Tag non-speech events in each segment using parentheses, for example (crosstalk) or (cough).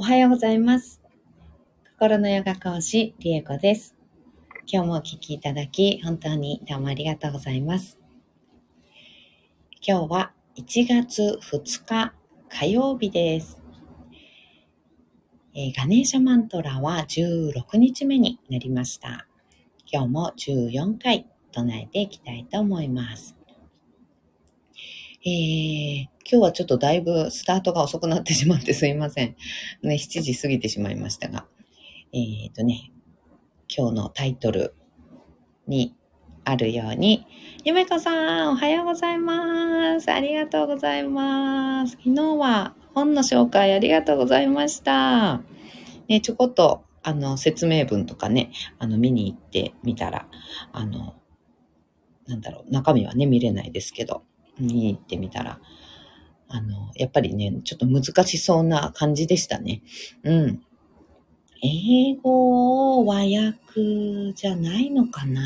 おはようございます。心のヨガ講師、リエコです。今日もお聞きいただき、本当にどうもありがとうございます。今日は1月2日火曜日です。えーガネーシャマントラは16日目になりました。今日も14回唱えていきたいと思います。えー今日はちょっとだいぶスタートが遅くなってしまってすいません。ね、7時過ぎてしまいましたが。えっ、とね、今日のタイトルにあるように、ゆめこさん、おはようございます。ありがとうございます。昨日は本の紹介ありがとうございました。ね、ちょこっと、あの、説明文とかね、あの、見に行ってみたら、あの、なんだろう、中身はね、見れないですけど、に行ってみたら、あの、やっぱりね、ちょっと難しそうな感じでしたね。うん。英語和訳じゃないのかな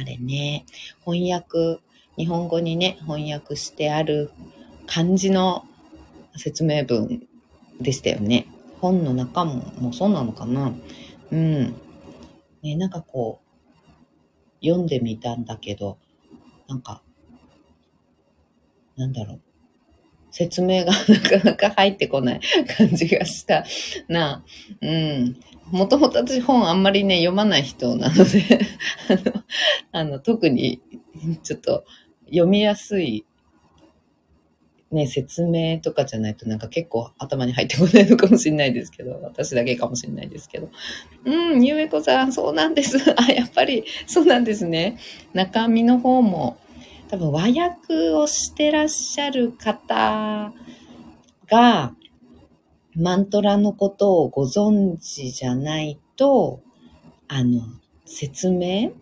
あれね。翻訳、日本語にね、翻訳してある漢字の説明文でしたよね。本の中ももうそうなのかなうん。ね、なんかこう、読んでみたんだけど、なんか、なんだろう。説明がなかなか入ってこない感じがしたな。うん。もともと私本あんまりね、読まない人なので、(laughs) あの、あの特にちょっと読みやすい、ね、説明とかじゃないとなんか結構頭に入ってこないのかもしれないですけど、私だけかもしれないですけど。うん、ゆめこさん、そうなんです。あ、やっぱりそうなんですね。中身の方も、多分和訳をしてらっしゃる方が、マントラのことをご存知じゃないと、あの、説明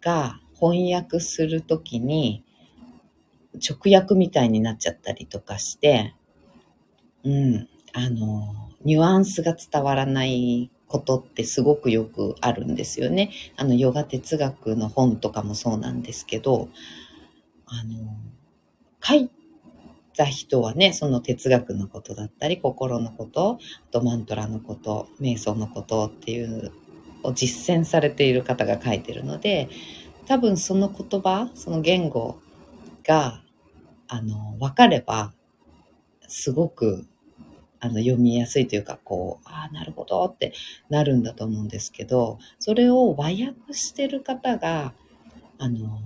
が翻訳するときに直訳みたいになっちゃったりとかして、うん、あの、ニュアンスが伝わらないことってすごくよくあるんですよね。あの、ヨガ哲学の本とかもそうなんですけど、あの、書いた人はね、その哲学のことだったり、心のこと、あとマントラのこと、瞑想のことっていうを実践されている方が書いてるので、多分その言葉、その言語が、あの、分かれば、すごく、あの、読みやすいというか、こう、ああ、なるほどってなるんだと思うんですけど、それを和訳してる方が、あの、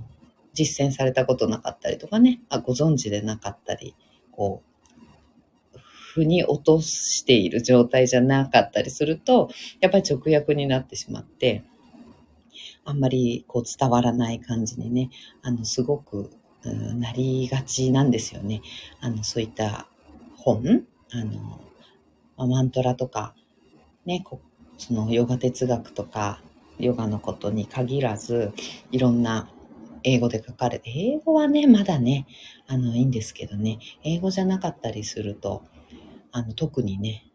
実践されたことなかったりとかね、あご存知でなかったり、こう、腑に落としている状態じゃなかったりすると、やっぱり直訳になってしまって、あんまりこう伝わらない感じにね、あの、すごく、なりがちなんですよね。あの、そういった本、あの、まマントラとか、ね、そのヨガ哲学とか、ヨガのことに限らず、いろんな英語で書かれて、英語はね、まだね、あの、いいんですけどね、英語じゃなかったりすると、あの、特にね、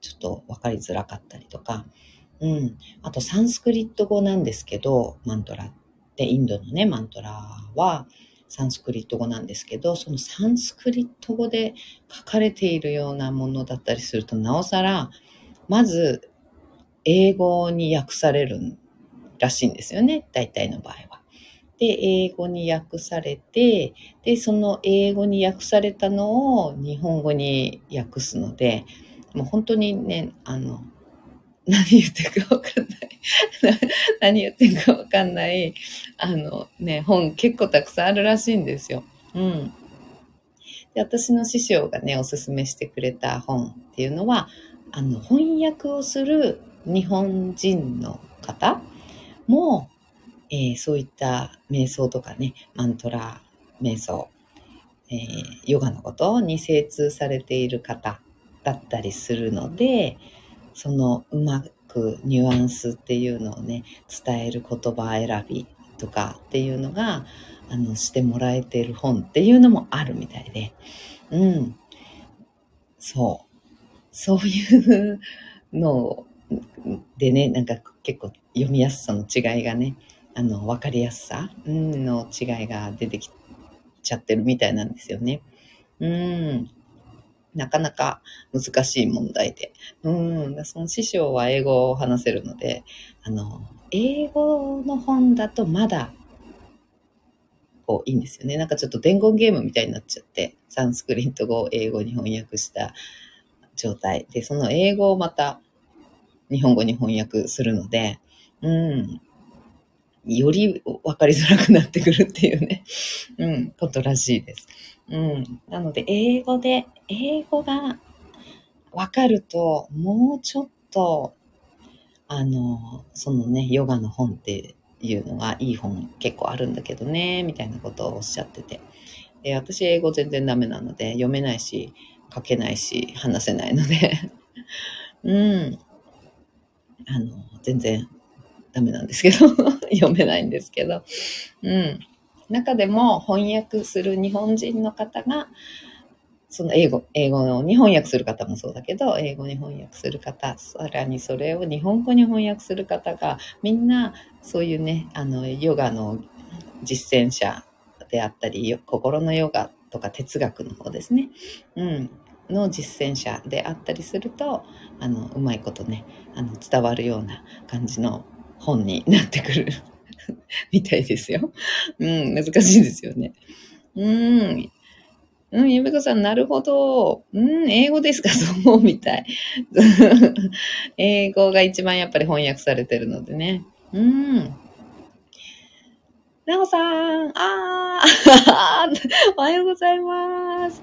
ちょっと分かりづらかったりとか、うん。あと、サンスクリット語なんですけど、マントラって、インドのね、マントラは、サンスクリット語なんですけど、そのサンスクリット語で書かれているようなものだったりすると、なおさら、まず、英語に訳されるらしいんですよね、大体の場合は。で、英語に訳されて、で、その英語に訳されたのを日本語に訳すので、もう本当にね、あの、何言ってるかわかんない。(laughs) 何言ってるかわかんない、あのね、本結構たくさんあるらしいんですよ。うん。で、私の師匠がね、おすすめしてくれた本っていうのは、あの、翻訳をする日本人の方も、えーそういった瞑想とかね、マントラ瞑想、えーヨガのことに精通されている方だったりするので、そのうまくニュアンスっていうのをね、伝える言葉選びとかっていうのが、あの、してもらえてる本っていうのもあるみたいで、うん。そう。そういうのでね、なんか結構読みやすさの違いがね、あの、わかりやすさうんの違いが出てきちゃってるみたいなんですよね。うん。なかなか難しい問題で。うん、その師匠は英語を話せるので、あの、英語の本だとまだ、こう、いいんですよね。なんかちょっと伝言ゲームみたいになっちゃって、サンスクリット語を英語に翻訳した状態で、その英語をまた日本語に翻訳するので、うん、より分かりづらくなってくるっていうね、うん、ことらしいです。うん。なので、英語で、英語が分かると、もうちょっと、あの、そのね、ヨガの本っていうのがいい本結構あるんだけどね、みたいなことをおっしゃってて。で、私英語全然ダメなので、読めないし、書けないし、話せないのでうん。(laughs) あの、全然ダメなんですけど (laughs) 読めないんですけど、うん。中でも翻訳する日本人の方が、その英語、英語の日本訳する方もそうだけど、英語に翻訳する方、さらにそれを日本語に翻訳する方が、みんなそういうね、あの、ヨガの実践者であったり、心のヨガとか哲学の方ですね。うん。の実践者であったりすると、あの、うまいことね、あの、伝わるような感じの本になってくる (laughs) みたいですよ。うん、難しいですよね。うん。うん、ゆめこさん、なるほど。うん、英語ですか？そうみたい。(laughs) 英語が一番やっぱり翻訳されてるのでね。うん。なおさん、あー (laughs) おはようございます。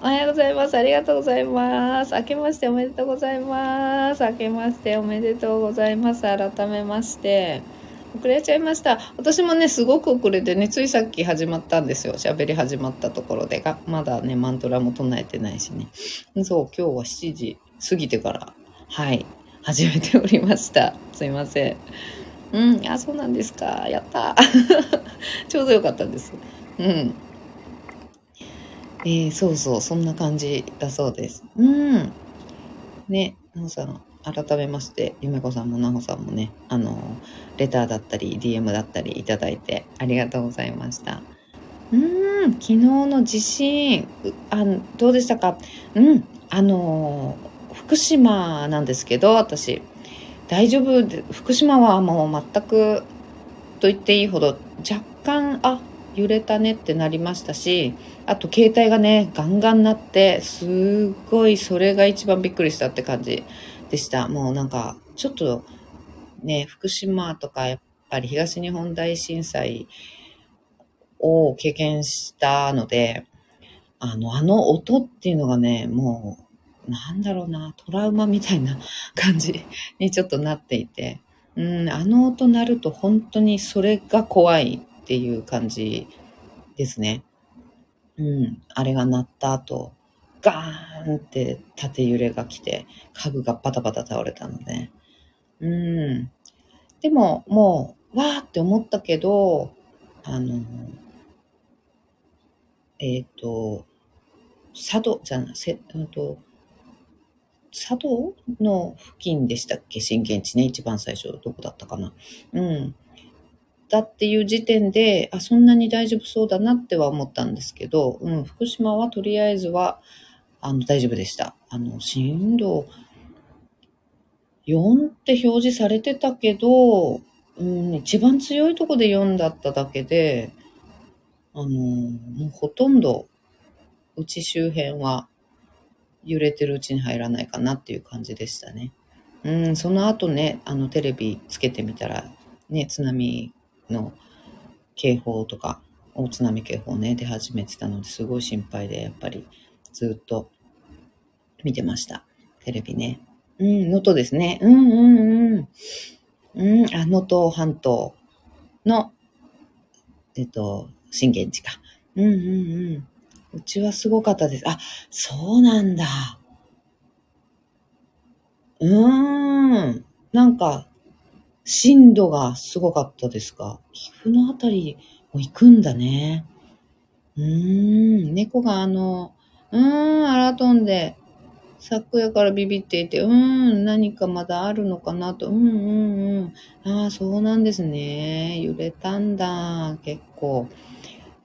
おはようございます。ありがとうございます。明けましておめでとうございます。明けましておめでとうございます。改めまして。遅れちゃいました。私もね、すごく遅れてね、ついさっき始まったんですよ。喋り始まったところでが、まだね、マントラも唱えてないしね。そう、今日は7時過ぎてから、はい、始めておりました。すいません。うん、あ、そうなんですか。やった。(laughs) ちょうどよかったです。うん。えー、そうそう、そんな感じだそうです。うん。ね、なほさん、改めまして、ゆめこさんもなほさんもね、あの、レターだったり、DM だったりいただいてありがとうございました。うん、昨日の地震、あどうでしたか？うん、あの、福島なんですけど、私、大丈夫で、福島はもう全くと言っていいほど、若干、あ、揺れたねってなりましたし、あと携帯がね、ガンガン鳴って、すごいそれが一番びっくりしたって感じでした。もうなんか、ちょっとね、福島とかやっぱり東日本大震災を経験したので、あの、あの音っていうのがね、もう、なんだろうな、トラウマみたいな感じにちょっとなっていて、うん、あの音鳴ると本当にそれが怖いっていう感じですね。うん、あれが鳴った後、ガーンって縦揺れが来て、家具がバタバタ倒れたので、うん。でも、もう、わーって思ったけど、あの、えっ、ー、と、佐渡じゃない、せ、うんと、佐渡の付近でしたっけ？震源地ね、一番最初、どこだったかな？うん。だっていう時点で、あ、そんなに大丈夫そうだなっては思ったんですけど、うん、福島はとりあえずは、あの、大丈夫でした。あの、震度4って表示されてたけど、うん、一番強いとこで4だっただけで、あの、もうほとんど、うち周辺は揺れてるうちに入らないかなっていう感じでしたね。うん、その後ね、あのテレビつけてみたら、ね、津波の警報とか、大津波警報ね、出始めてたのですごい心配で、やっぱりずっと見てました。テレビね。うん、能登ですね。うんうんうん。うん、あ、能登半島の、えっと、震源地か。うんうんうん。うちはすごかったです。あ、そうなんだ。うーん。なんか、震度がすごかったですか？岐阜のあたりも行くんだね。うーん。猫があの、うーん、アラトンで、昨夜からビビっていて、うーん、何かまだあるのかなと、うんうんうん。ああ、そうなんですね。揺れたんだ。結構。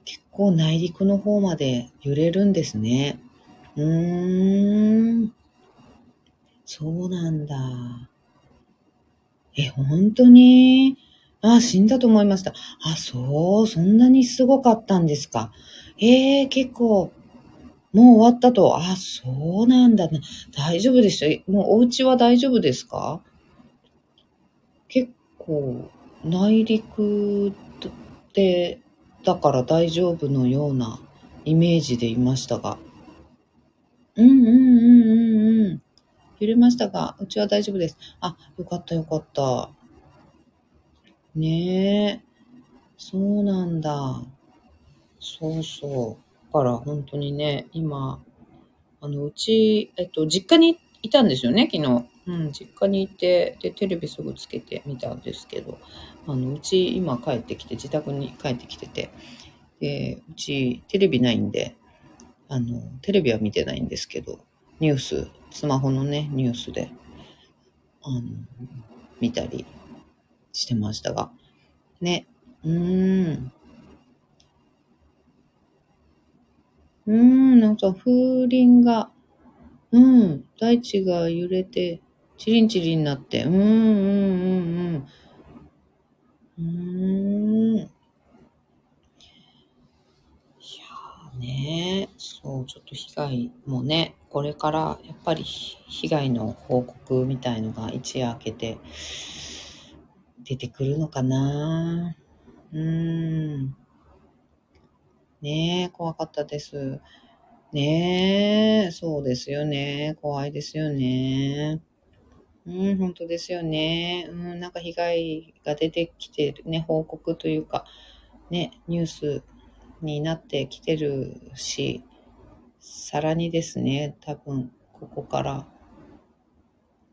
結構内陸の方まで揺れるんですね。うーん。そうなんだ。え、本当に？あ、死んだと思いました。あ、そう、そんなにすごかったんですか。ええー、結構、もう終わったと。あ、そうなんだね。大丈夫でした？もうお家は大丈夫ですか？結構、内陸で、だから大丈夫のようなイメージでいましたが。うんうんうんうん。揺れましたが、うちは大丈夫です。あ、よかったよかった。ねえ。そうなんだ。そうそう。だから本当にね、今、あの、うち、えっと、実家にいたんですよね、昨日。うん、実家にいて、で、テレビすぐつけてみたんですけど、あの、うち今帰ってきて、自宅に帰ってきてて、で、うちテレビないんで、あの、テレビは見てないんですけど、ニュース、スマホのね、ニュースで、あの、見たりしてましたが、ね、うーん。うーん、なんか風鈴が、うん、大地が揺れて、チリンチリンになって、うん、うん、うん、うん。うーん。いやーねそう、ちょっと被害もね、これからやっぱり被害の報告みたいのが一夜明けて出てくるのかなうーん。ねえ、怖かったです。ねえ、そうですよね。怖いですよね。うん、本当ですよね。うん、なんか被害が出てきてるね、報告というか、ね、ニュースになってきてるし、さらにですね、多分、ここから、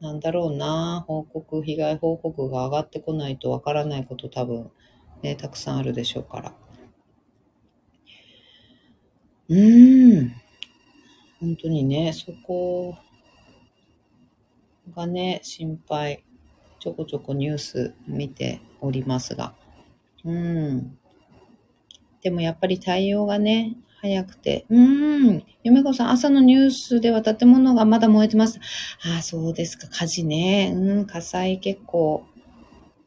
なんだろうな、報告、被害報告が上がってこないとわからないこと多分、ね、たくさんあるでしょうから。うーん。本当にね、そこがね、心配。ちょこちょこニュース見ておりますが。うん。でもやっぱり対応がね、早くて。うーん。ゆめこさん、朝のニュースでは建物がまだ燃えてます。ああ、そうですか。火事ね。うん、火災結構、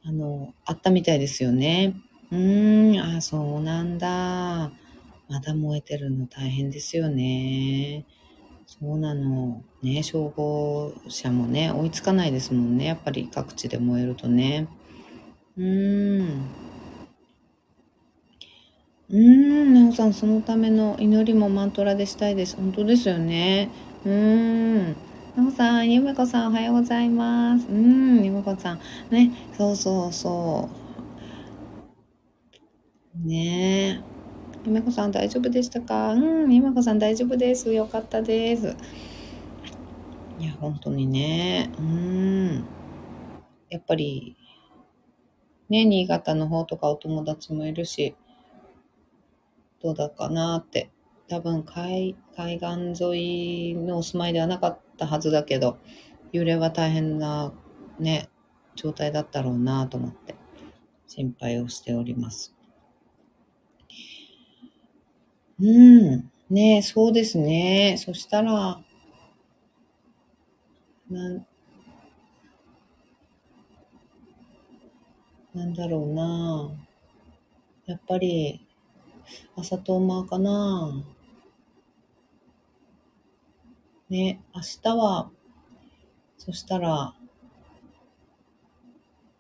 あの、あったみたいですよね。うーん、ああ、そうなんだ。まだ燃えてるの大変ですよね。そうなの。ね、消防車もね、追いつかないですもんね。やっぱり各地で燃えるとね。うーん。うーん、なおさん、そのための祈りもマントラでしたいです。本当ですよね。うーん。なおさん、ゆめこさん、おはようございます。うん、ゆめこさん。ね、そうそうそう。ねえ。ゆめこさん大丈夫でしたか？うん、ゆめこさん大丈夫です。よかったです。いや、本当にね。うん。やっぱり、ね、新潟の方とかお友達もいるし、どうだかなって。多分海、海岸沿いのお住まいではなかったはずだけど、揺れは大変なね、状態だったろうなと思って、心配をしております。うん。ね、そうですね。そしたら、なん、なんだろうな。やっぱり、朝とまかな。ね、明日は、そしたら、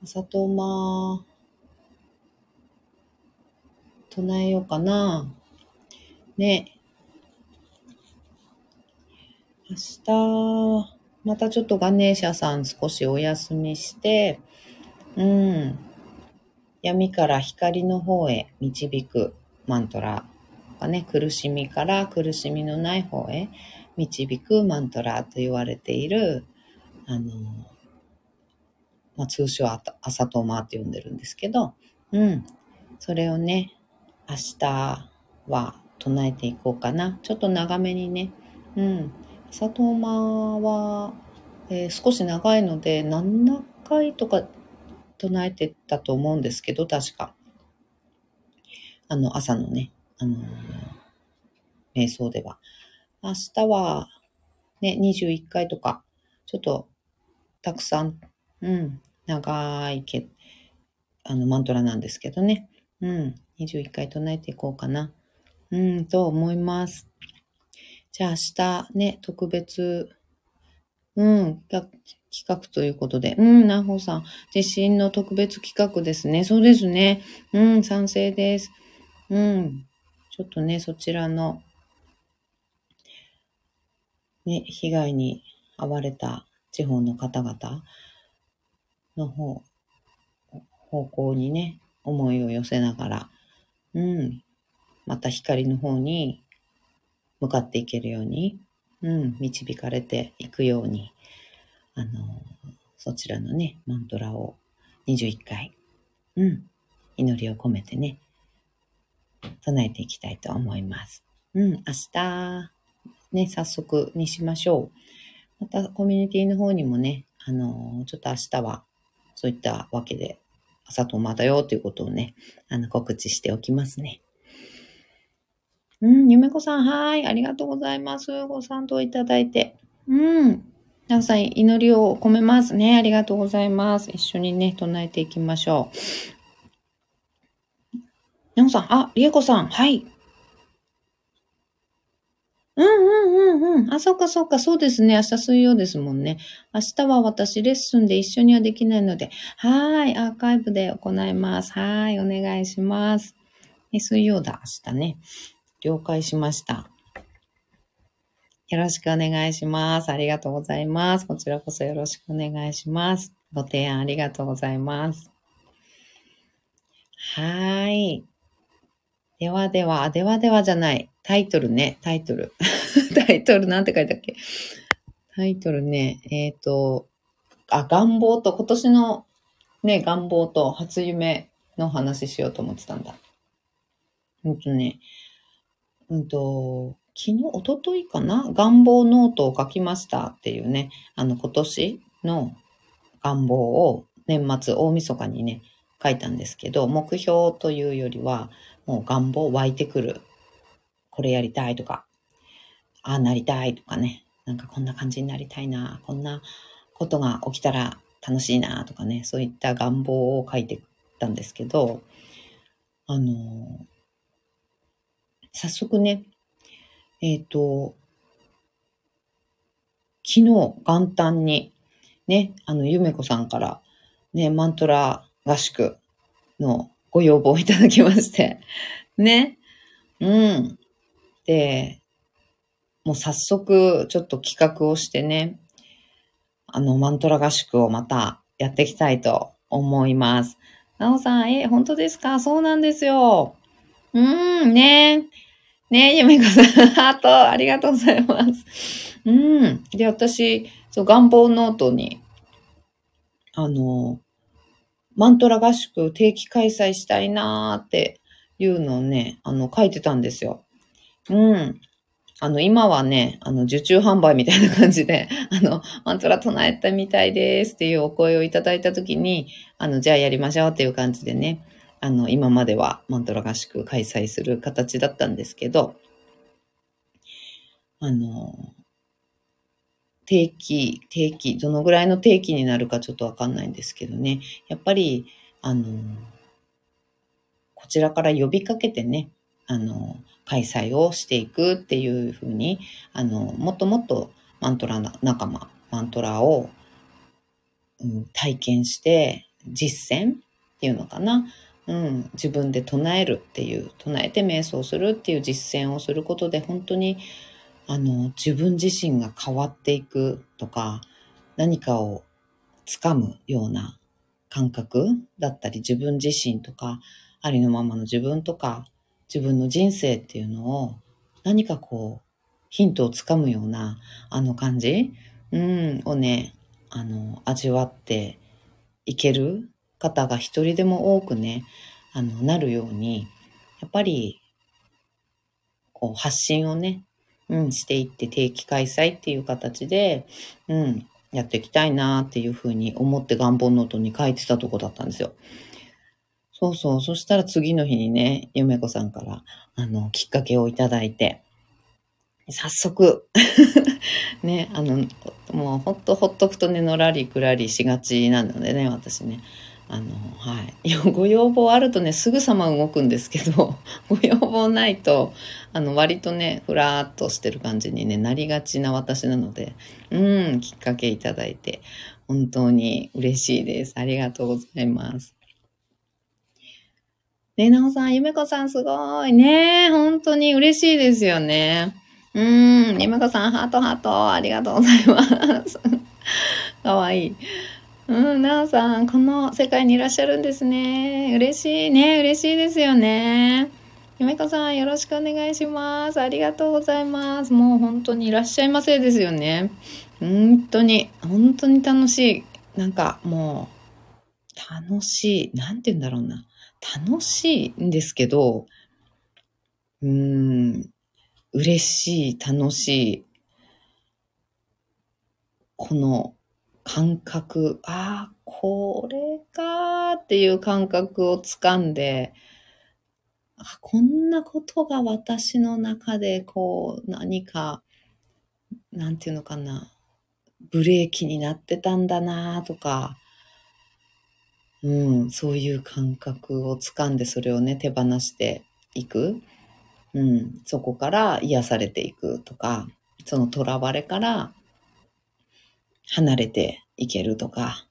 朝とま、唱えようかな。ね。明日、またちょっとガネーシャさん少しお休みして、うん。闇から光の方へ導くマントラがね、苦しみから苦しみのない方へ導くマントラと言われている、あの、まあ、通称朝とまって呼んでるんですけど、うん。それをね、明日は唱えていこうかな。ちょっと長めにね。うん。里馬は、えー、少し長いので、7回とか唱えてたと思うんですけど、確か。あの、朝のね、あのー、瞑想では。明日は、ね、21回とか、ちょっと、たくさん、うん、長いけ、あの、マントラなんですけどね。うん、21回唱えていこうかな。うん、と思います。じゃあ明日ね、特別、うん、企画ということで。うん、なほさん、地震の特別企画ですね。そうですね。うん、賛成です。うん、ちょっとね、そちらの、ね、被害に遭われた地方の方々の方、方向にね、思いを寄せながら、うん、また光の方に向かっていけるように、うん、導かれていくように、あの、そちらのね、マントラを21回、うん、祈りを込めてね、唱えていきたいと思います。うん、明日、ね、早速にしましょう。また、コミュニティの方にもね、あの、ちょっと明日は、そういったわけで、朝とまだよということをね、あの、告知しておきますね。うん、ゆめこさん、はい、ありがとうございます。ご賛同いただいて。うん。皆さん、祈りを込めますね。ありがとうございます。一緒にね、唱えていきましょう。さん、あ、りえこさん、はい。うんうんうんうん。あ、そっかそっか、そうですね。明日水曜ですもんね。明日は私レッスンで一緒にはできないので、はい、アーカイブで行います。はい、お願いします。水曜だ、明日ね。了解しました。よろしくお願いします。ありがとうございます。こちらこそよろしくお願いします。ご提案ありがとうございます。はい。ではでは、ではではじゃない。タイトルね、タイトル。(laughs) タイトルなんて書いたっけ？タイトルね、えっ、ー、と、あ、願望と、今年のね、願望と初夢の話しようと思ってたんだ。ほんとね、うんと、昨日、おとといかな？願望ノートを書きましたっていうね、あの、今年の願望を年末、大晦日にね、書いたんですけど、目標というよりは、もう願望湧いてくる。これやりたいとか、ああなりたいとかね、なんかこんな感じになりたいな、こんなことが起きたら楽しいなとかね、そういった願望を書いてたんですけど、あの、早速ね、えっ、ー、と、昨日元旦に、ね、あの、ゆめこさんから、ね、マントラ合宿のご要望いただきまして、ね、うん。で、もう早速、ちょっと企画をしてね、あの、マントラ合宿をまたやっていきたいと思います。なおさん、え、本当ですか？そうなんですよ。うん、ね。ねえ、ゆめこさん、ハート、ありがとうございます。うん。で、私、そう、願望ノートに、あの、マントラ合宿定期開催したいなーっていうのをね、あの、書いてたんですよ。うん。あの、今はね、あの、受注販売みたいな感じで、(laughs) あの、マントラ唱えたみたいですっていうお声をいただいたときに、あの、じゃあやりましょうっていう感じでね、あの、今まではマントラ合宿開催する形だったんですけど、あの、定期、定期、どのぐらいの定期になるかちょっとわかんないんですけどね、やっぱり、あの、こちらから呼びかけてね、あの、開催をしていくっていうふうに、あの、もっともっとマントラ仲間、マントラを、うん、体験して実践っていうのかな。うん、自分で唱えるっていう、唱えて瞑想するっていう実践をすることで、本当に、あの、自分自身が変わっていくとか、何かをつかむような感覚だったり、自分自身とか、ありのままの自分とか、自分の人生っていうのを、何かこう、ヒントをつかむような、あの感じ、うん、をね、あの、味わっていける方が一人でも多くね、あの、なるように、やっぱり、こう、発信をね、うん、していって定期開催っていう形で、うん、やっていきたいなっていうふうに思って願望ノートに書いてたとこだったんですよ。そうそう。そしたら次の日にね、ゆめこさんから、あの、きっかけをいただいて、早速 (laughs) ね、あの、もうほんとほっとくとね、のらりくらりしがちなのでね、私ね。あの、はい。ご要望あるとね、すぐさま動くんですけど、(laughs) ご要望ないと、あの、割とね、ふらーっとしてる感じにね、なりがちな私なので、うん、きっかけいただいて、本当に嬉しいです。ありがとうございます。ね、なおさん、ゆめこさんすごい。ね本当に嬉しいですよね。うん、ゆめこさん、ハートハート、ありがとうございます。(laughs) かわいい。うん、なおさん、この世界にいらっしゃるんですね。嬉しいね、嬉しいですよね。ゆめこさん、よろしくお願いします。ありがとうございます。もう本当にいらっしゃいませですよね。本当に、本当に楽しい。なんかもう、楽しい。なんて言うんだろうな。楽しいんですけど、うーん、嬉しい、楽しい、この感覚、ああ、これかっていう感覚をつかんで、あこんなことが私の中でこう何か、なんていうのかな、ブレーキになってたんだなとか、うん、そういう感覚をつかんでそれをね、手放していく。うん、そこから癒されていくとか、その囚われから離れていけるとか、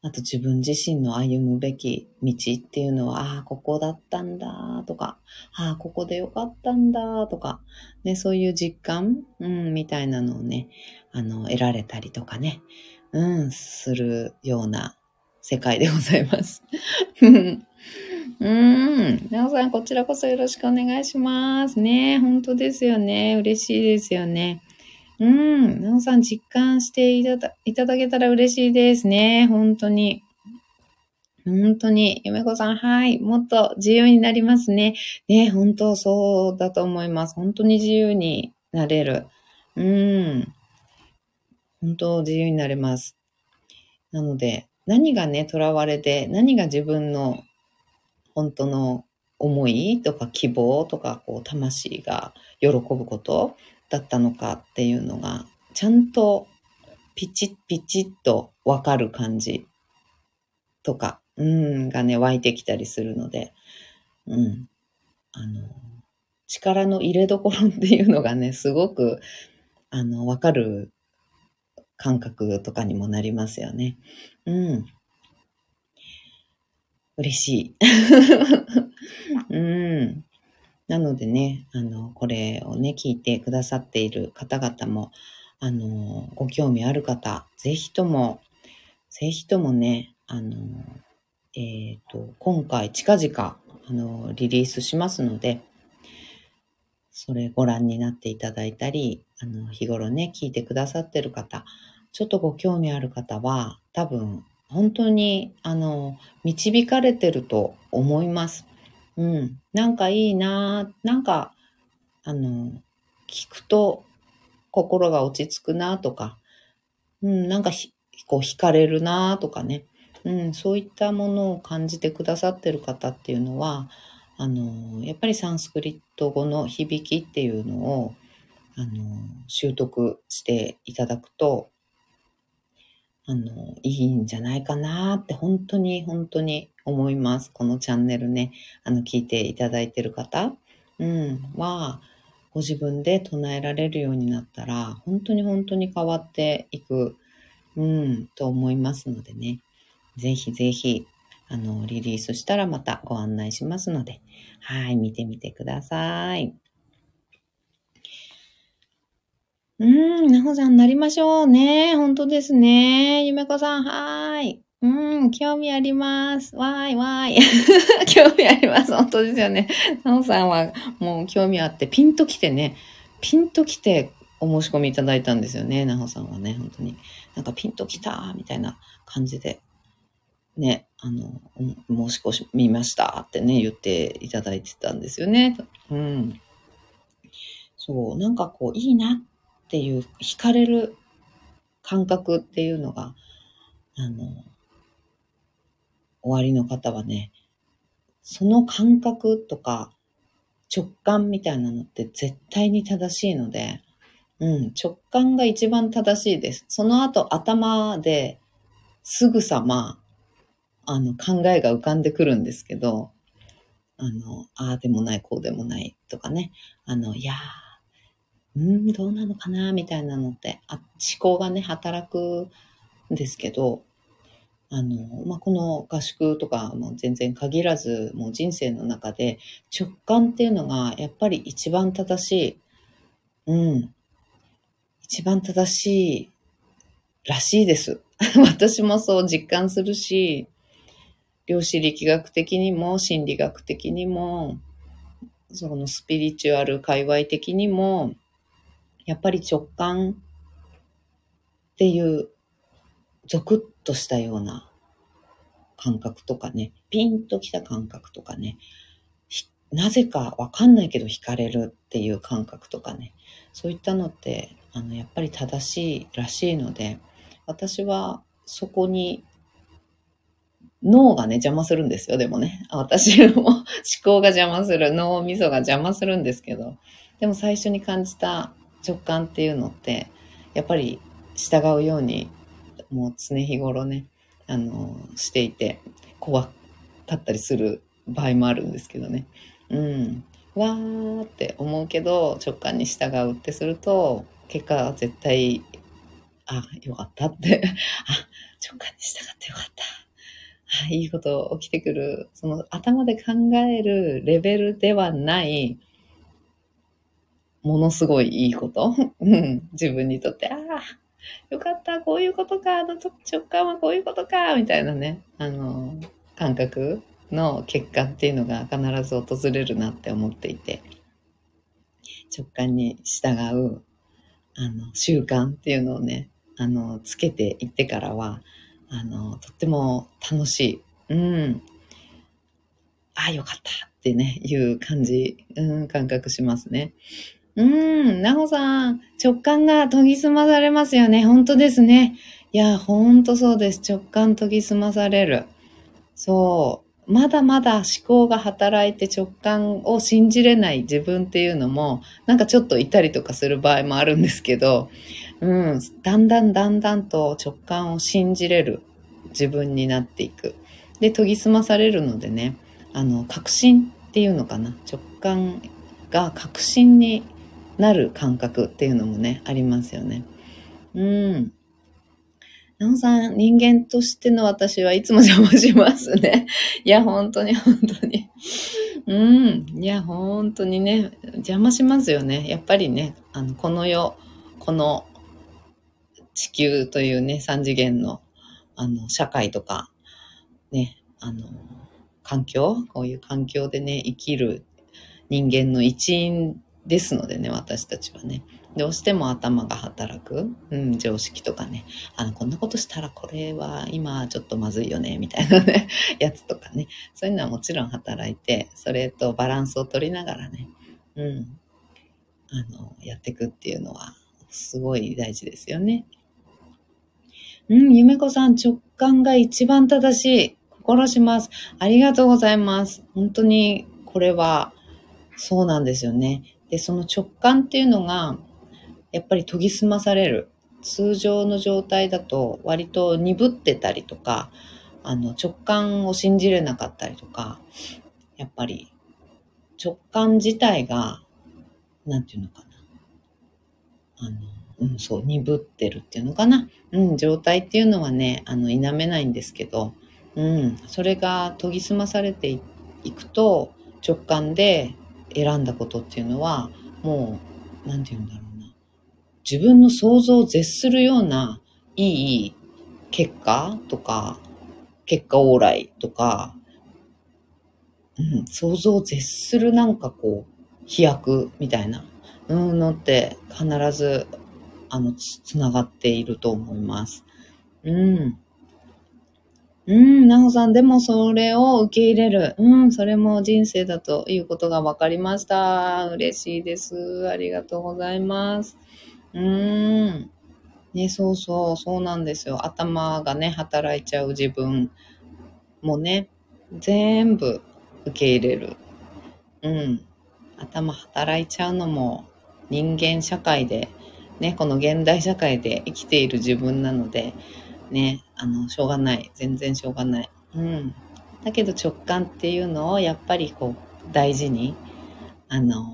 あと自分自身の歩むべき道っていうのは、ああ、ここだったんだとか、ああ、ここでよかったんだとか、ね、そういう実感、うん、みたいなのをね、あの、得られたりとかね、うん、するような世界でございます。(laughs) うん。なおさん、こちらこそよろしくお願いします。ね本当ですよね。嬉しいですよね。うん。なおさん、実感していただいただけたら嬉しいですね。本当に。本当に。ゆめこさん、はい。もっと自由になりますね。ね本当そうだと思います。本当に自由になれる。うん。本当自由になれます。なので、何がね、囚われて、何が自分の本当の思いとか希望とか、こう、魂が喜ぶことだったのかっていうのが、ちゃんとピチッピチッとわかる感じとか、うん、がね、湧いてきたりするので、うん。あの、力の入れどころっていうのがね、すごく、あの、わかる感覚とかにもなりますよね。うん。嬉しい。(laughs) うん。なのでね、あの、これをね、聞いてくださっている方々も、あの、ご興味ある方、ぜひとも、ぜひともね、あの、えっ、ー、と、今回近々、あの、リリースしますので、それご覧になっていただいたり、あの、日頃ね、聞いてくださってる方、ちょっとご興味ある方は、多分、本当に、あの、導かれてると思います。うん。なんかいいななんか、あの、聞くと心が落ち着くなとか、うん、なんかひこう惹かれるなとかね、うん、そういったものを感じてくださってる方っていうのは、あの、やっぱりサンスクリット語の響きっていうのを、あの、習得していただくと、あの、いいんじゃないかなって本当に本当に思います。このチャンネルね、あの、聞いていただいてる方、うん、は、ご自分で唱えられるようになったら、本当に本当に変わっていく、うん、と思いますのでね、ぜひぜひ、あの、リリースしたらまたご案内しますので、はい、見てみてください。うん、なほさんなりましょうね。本当ですね。ゆめこさん、はーい。うん、興味あります。わーい、わーい。(laughs) 興味あります。本当ですよね。なほさんはもう興味あって、ピンと来てね、ピンと来てお申し込みいただいたんですよね。なほさんはね、本当に。なんかピンと来たみたいな感じで、ね、あの、申し込みましたってね、言っていただいてたんですよね。うん。そう、なんかこう、いいなっていう惹かれる感覚っていうのが、あの、終わりの方はね、その感覚とか、直感みたいなのって絶対に正しいので、うん、直感が一番正しいです。その後頭ですぐさま、あの、考えが浮かんでくるんですけど、あの、ああでもない、こうでもないとかね、あの、いやー、うん、どうなのかな、みたいなのって、あ思考がね、働くんですけど、あの、まあ、この合宿とかも全然限らず、もう人生の中で直感っていうのがやっぱり一番正しい。うん。一番正しいらしいです。(laughs) 私もそう実感するし、量子力学的にも心理学的にも、そのスピリチュアル界隈的にも、やっぱり直感っていうゾクッとしたような感覚とかね、ピンときた感覚とかね、なぜかわかんないけど惹かれるっていう感覚とかね、そういったのって、あの、やっぱり正しいらしいので、私はそこに脳がね、邪魔するんですよ、でもね。私も (laughs) 思考が邪魔する、脳みそが邪魔するんですけど、でも最初に感じた直感っていうのって、やっぱり従うようにもう常日頃ね、あの、していて、怖かったりする場合もあるんですけどね。うん。わーって思うけど、直感に従うってすると、結果は絶対、あ、よかったって、(laughs) あ、直感に従ってよかった。あ、いいこと起きてくる。その頭で考えるレベルではない、ものすごいいいこと。うん。自分にとって、ああ、よかった、こういうことか、あの直感はこういうことか、みたいなね、あの、感覚の結果っていうのが必ず訪れるなって思っていて、直感に従う、あの、習慣っていうのをね、あの、つけていってからは、あの、とっても楽しい。うん。ああ、よかったってね、いう感じ、うん、感覚しますね。うん、なほさん、直感が研ぎ澄まされますよね。本当ですね。いや、ほんとそうです。直感研ぎ澄まされる。そう。まだまだ思考が働いて直感を信じれない自分っていうのも、なんかちょっといたりとかする場合もあるんですけど、うん、だんだんだんだんと直感を信じれる自分になっていく。で、研ぎ澄まされるのでね、あの、確信っていうのかな。直感が確信になる感覚っていうのもね、ありますよね。うん。なおさん、人間としての私はいつも邪魔しますね。(laughs) いや、本当に本当に。うん。いや、本当にね、邪魔しますよね。やっぱりね、あの、この世、この地球というね、三次元の、あの、社会とか、ね、あの、環境こういう環境でね、生きる人間の一員ですのでね、私たちはね。どうしても頭が働く、うん、常識とかね、あの、こんなことしたらこれは今ちょっとまずいよね、みたいなね、(laughs) やつとかね、そういうのはもちろん働いて、それとバランスを取りながらね、うん、あの、やっていくっていうのは、すごい大事ですよね。うん、ゆめこさん、直感が一番正しい。心します。ありがとうございます。本当に、これは、そうなんですよね。で、その直感っていうのが、やっぱり研ぎ澄まされる。通常の状態だと割と鈍ってたりとか、あの直感を信じれなかったりとか、やっぱり直感自体が、なんていうのかな。あの、うん、そう、鈍ってるっていうのかな。うん、状態っていうのはね、あの、否めないんですけど、うん、それが研ぎ澄まされていくと、直感で選んだことっていうのは、もう、なんて言うんだろうな。自分の想像を絶するような、いい結果とか、結果往来とか、うん、想像を絶するなんかこう、飛躍みたいな、うん、のって必ず、あの、つ、つながっていると思います。うん。うん、なほさん、でもそれを受け入れる。うん、それも人生だということが分かりました。嬉しいです。ありがとうございます。うーん。ね、そうそう、そうなんですよ。頭がね、働いちゃう自分もね、全部受け入れる。うん。頭働いちゃうのも人間社会で、ね、この現代社会で生きている自分なので、ね、あの、しょうがない。全然しょうがない。うん。だけど直感っていうのをやっぱりこう大事に、あの、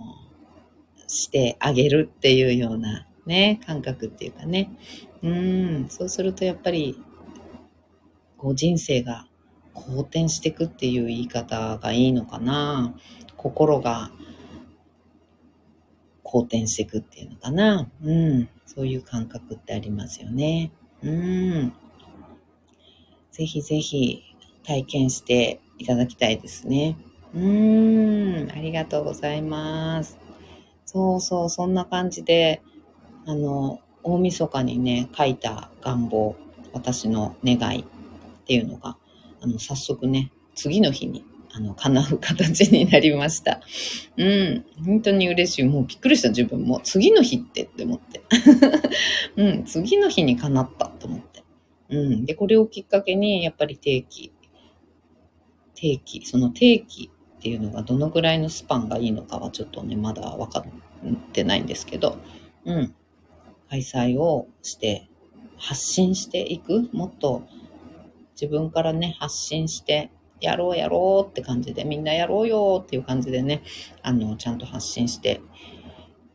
してあげるっていうようなね、感覚っていうかね。うん、そうするとやっぱり、こう人生が好転していくっていう言い方がいいのかな。心が好転していくっていうのかな。うん、そういう感覚ってありますよね。うん。ぜひぜひ体験していただきたいですね。うーん、ありがとうございます。そうそう、そんな感じで、あの、大晦日にね、書いた願望、私の願いっていうのが、あの、早速ね、次の日に、あの、叶う形になりました。うん、本当に嬉しい。もうびっくりした自分も、次の日ってって思って。(laughs) うん、次の日に叶ったと思って。うん。で、これをきっかけに、やっぱり定期、定期、その定期っていうのがどのぐらいのスパンがいいのかはちょっとね、まだ分かってないんですけど、うん。開催をして、発信していく、もっと自分からね、発信して、やろうやろうって感じで、みんなやろうよっていう感じでね、あの、ちゃんと発信して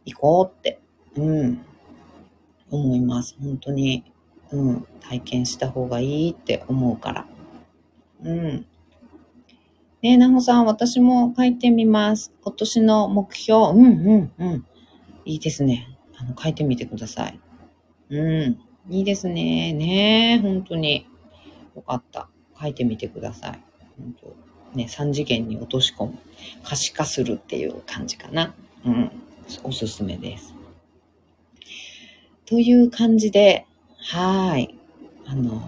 いこうって、うん、思います。本当にうん、体験した方がいいって思うから。うん。ねえ、なほさん、私も書いてみます。今年の目標。うん、うん、うん。いいですね。あの、書いてみてください。うん。いいですね。ねえ、本当に。よかった。書いてみてください。本当ね、3次元に落とし込む。可視化するっていう感じかな。うん。おすすめです。という感じで、はい。あの、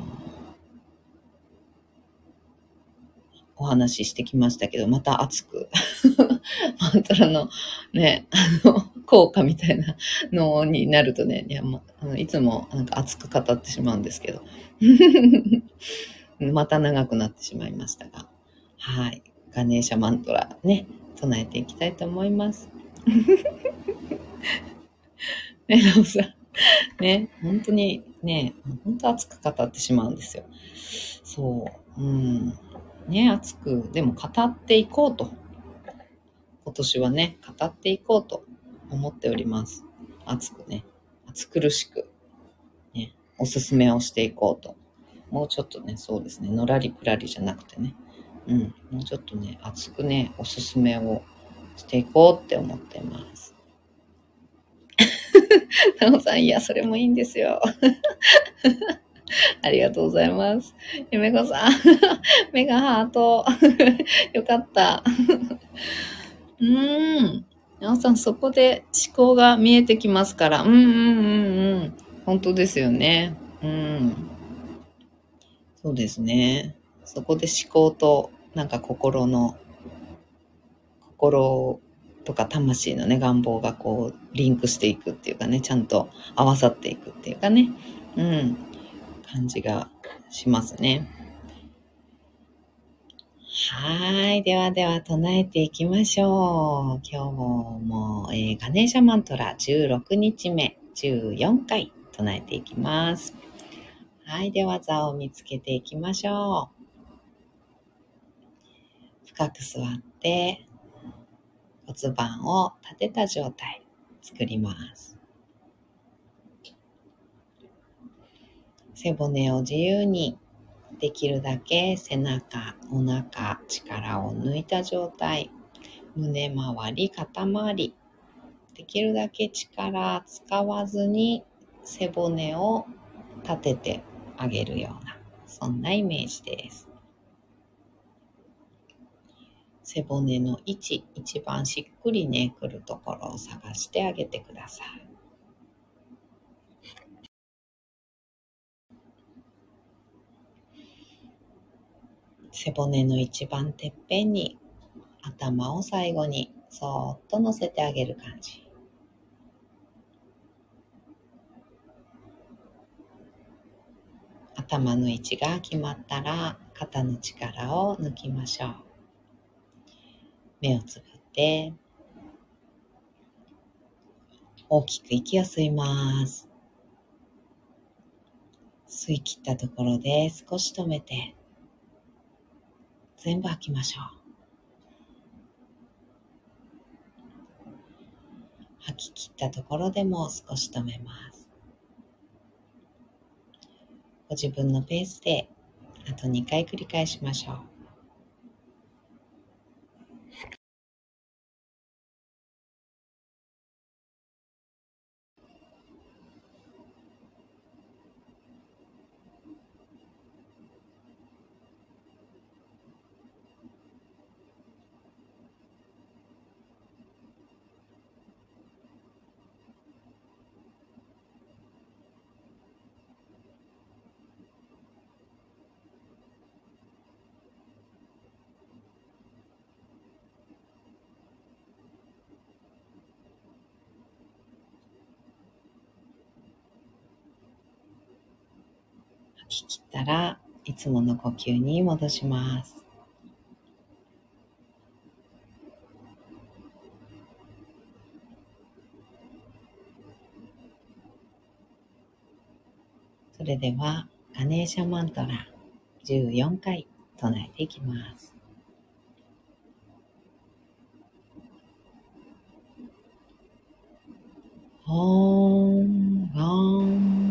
お話ししてきましたけど、また熱く、(laughs) マントラのね、あの、効果みたいなのになるとね、いや、ま、あのいつもなんか熱く語ってしまうんですけど、(laughs) また長くなってしまいましたが、はい。ガネーシャマントラね、唱えていきたいと思います。(laughs) ね、なおさん。ね、本当にね、本当熱く語ってしまうんですよ。そう。うん。ね、熱く、でも語っていこうと。今年はね、語っていこうと思っております。熱くね、熱苦しく、ね、おすすめをしていこうと。もうちょっとね、そうですね、のらりくらりじゃなくてね、うん、もうちょっとね、熱くね、おすすめをしていこうって思ってます。(laughs) なおさん、いや、それもいいんですよ。(laughs) ありがとうございます。ゆめこさん、(laughs) メガハート。よかった。うーん。なおさん、そこで思考が見えてきますから。うんうんうんうん。本当ですよね。うん。そうですね。そこで思考と、なんか心の、心とか魂のね、願望がこう、リンクしていくっていうかね、ちゃんと合わさっていくっていうかね、うん、感じがしますね。はい。ではでは唱えていきましょう。今日も、えー、ガネーシャマントラ16日目、14回唱えていきます。はい。では座を見つけていきましょう。深く座って、骨盤を立てた状態作ります。背骨を自由にできるだけ背中、お腹、力を抜いた状態。胸周り、肩周り。できるだけ力使わずに背骨を立ててあげるような、そんなイメージです。背骨の位置、一番しっくりね、くるところを探してあげてください。背骨の一番てっぺんに頭を最後にそーっと乗せてあげる感じ。頭の位置が決まったら肩の力を抜きましょう。目をつぶって大きく息を吸います。吸い切ったところで少し止めて、全部吐きましょう。吐き切ったところでも少し止めます。ご自分のペースであと2回繰り返しましょう。吐き切ったらいつもの呼吸に戻します。それではガネーシャマントラ14回唱えていきます。オンガンガナパ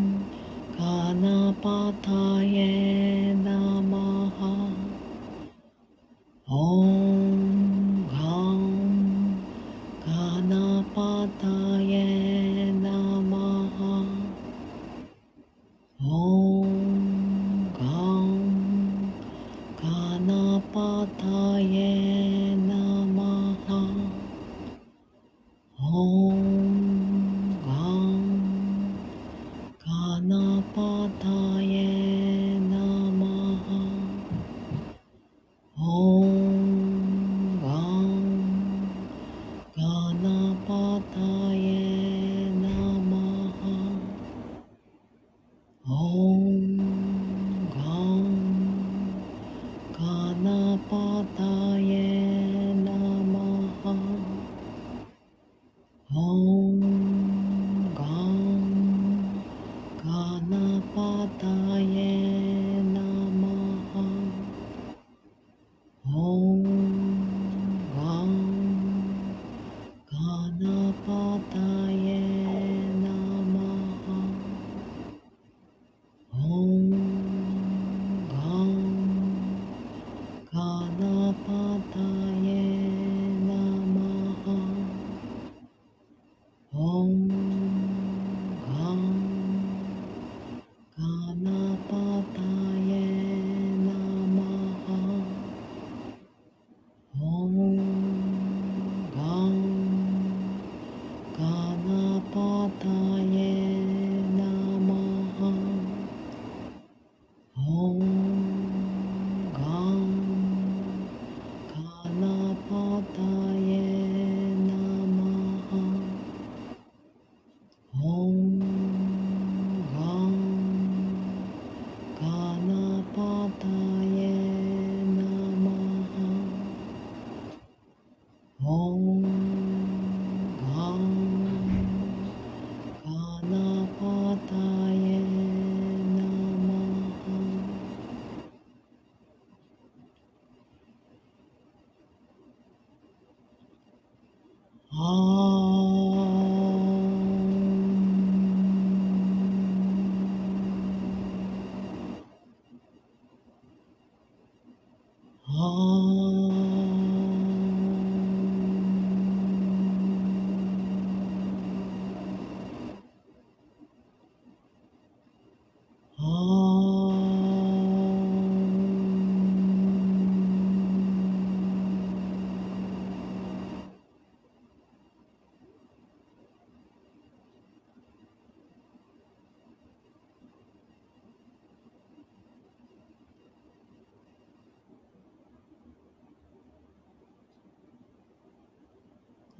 गणापाताय नमः ॐ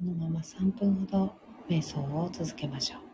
のまま3分ほど瞑想を続けましょう。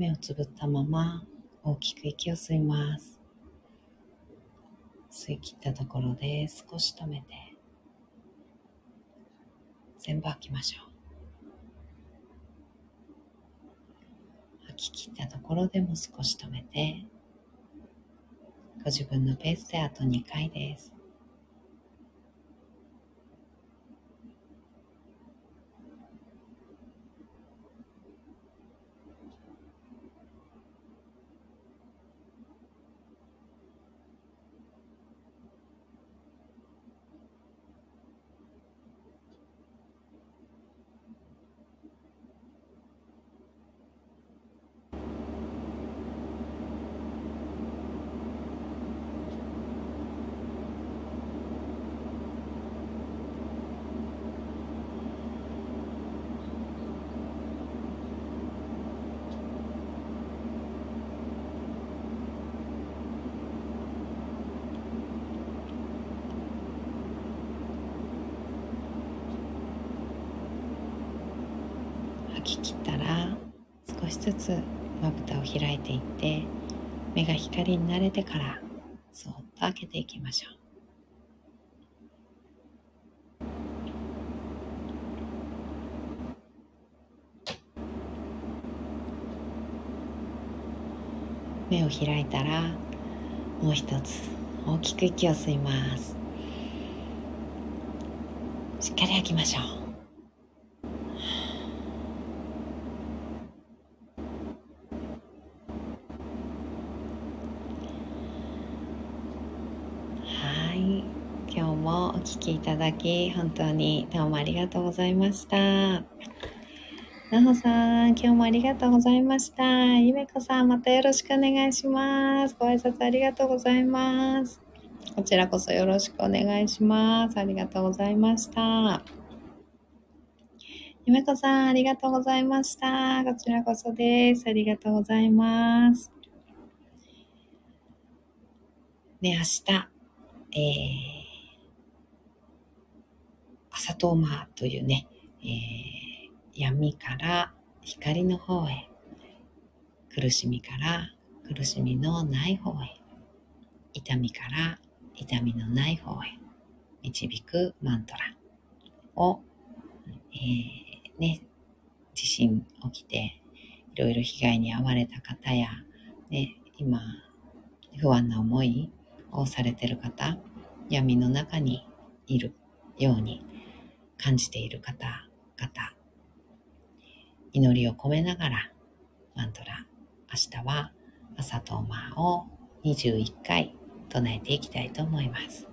目をつぶったまま大きく息を吸います。吸い切ったところで少し止めて全部吐きましょう。吐き切ったところでも少し止めてご自分のペースであと2回です。吐き切ったら少しずつまぶたを開いていって目が光に慣れてからそっと開けていきましょう。目を開いたらもう一つ大きく息を吸います。しっかり吐きましょうもお聴きいただき、本当にどうもありがとうございました。なほさん、今日もありがとうございました。ゆめこさん、またよろしくお願いします。ご挨拶ありがとうございます。こちらこそよろしくお願いします。ありがとうございました。ゆめこさん、ありがとうございました。こちらこそです。ありがとうございます。ね、明日、えー朝トーマというね、えー、闇から光の方へ、苦しみから苦しみのない方へ、痛みから痛みのない方へ導くマントラを、えー、ね、地震起きていろいろ被害に遭われた方や、ね、今不安な思いをされてる方、闇の中にいるように感じている方々、祈りを込めながら、マントラ、明日は朝とマを21回唱えていきたいと思います。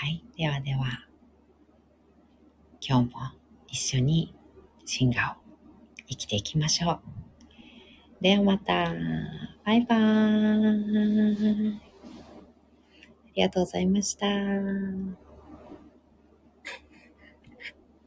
はい。ではでは、今日も一緒にシンガを生きていきましょう。ではまた。バイバーイ。ありがとうございました。